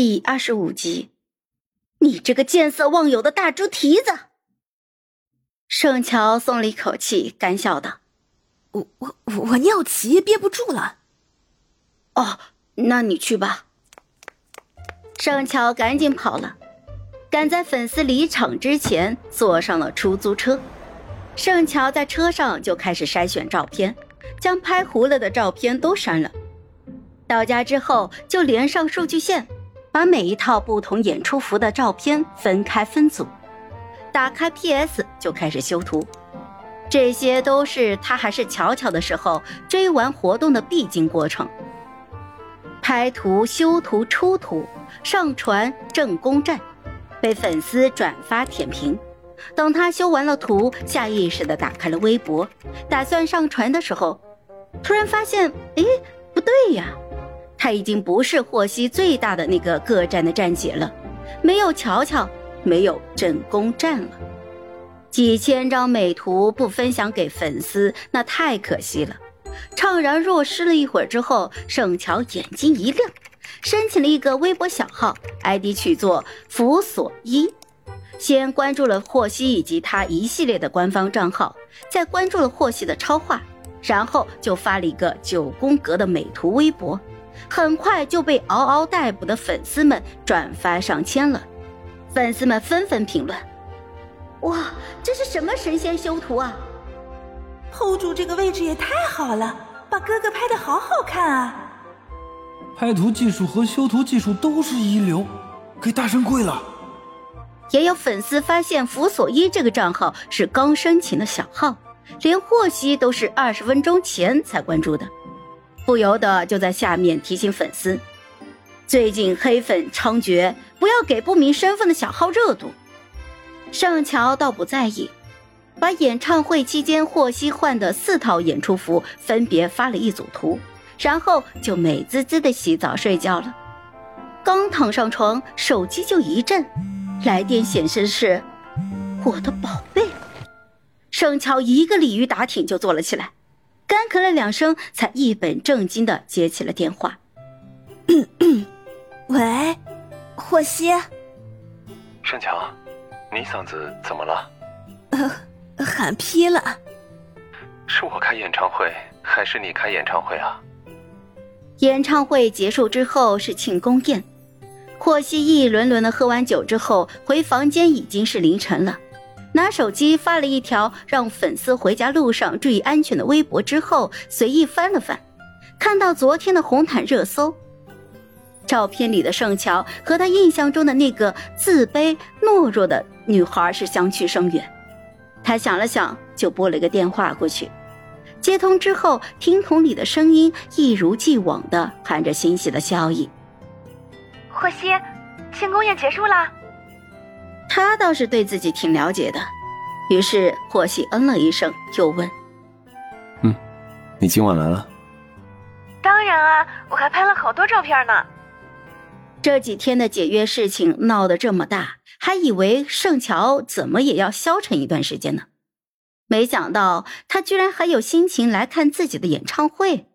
第二十五集，你这个见色忘友的大猪蹄子！盛乔松了一口气，干笑道：“我我我尿急，憋不住了。”哦，那你去吧。盛乔赶紧跑了，赶在粉丝离场之前坐上了出租车。盛乔在车上就开始筛选照片，将拍糊了的照片都删了。到家之后就连上数据线。把每一套不同演出服的照片分开分组，打开 PS 就开始修图。这些都是他还是巧巧的时候追完活动的必经过程：拍图、修图、出图、上传正宫站，被粉丝转发舔屏。等他修完了图，下意识的打开了微博，打算上传的时候，突然发现，哎，不对呀。他已经不是霍希最大的那个各站的站姐了，没有乔乔，没有镇宫站了，几千张美图不分享给粉丝，那太可惜了。怅然若失了一会儿之后，盛乔眼睛一亮，申请了一个微博小号，ID 取作福所依，先关注了霍希以及他一系列的官方账号，再关注了霍希的超话，然后就发了一个九宫格的美图微博。很快就被嗷嗷待哺的粉丝们转发上千了，粉丝们纷纷评论：“哇，这是什么神仙修图啊！hold 住这个位置也太好了，把哥哥拍的好好看啊！拍图技术和修图技术都是一流，给大神跪了。”也有粉丝发现福所依这个账号是刚申请的小号，连霍希都是二十分钟前才关注的。不由得就在下面提醒粉丝：最近黑粉猖獗，不要给不明身份的小号热度。盛乔倒不在意，把演唱会期间霍希换的四套演出服分别发了一组图，然后就美滋滋的洗澡睡觉了。刚躺上床，手机就一震，来电显示是我的宝贝。盛乔一个鲤鱼打挺就坐了起来。干咳了两声，才一本正经的接起了电话。喂，霍希。盛强，你嗓子怎么了？呃，喊劈了。是我开演唱会，还是你开演唱会啊？演唱会结束之后是庆功宴，霍希一轮轮的喝完酒之后回房间，已经是凌晨了。拿手机发了一条让粉丝回家路上注意安全的微博之后，随意翻了翻，看到昨天的红毯热搜，照片里的盛乔和他印象中的那个自卑懦弱的女孩是相去甚远。他想了想，就拨了个电话过去。接通之后，听筒里的声音一如既往的含着欣喜的笑意：“霍希，庆功宴结束了。”他倒是对自己挺了解的，于是霍希嗯了一声，又问：“嗯，你今晚来了？”“当然啊，我还拍了好多照片呢。”这几天的解约事情闹得这么大，还以为盛乔怎么也要消沉一段时间呢，没想到他居然还有心情来看自己的演唱会。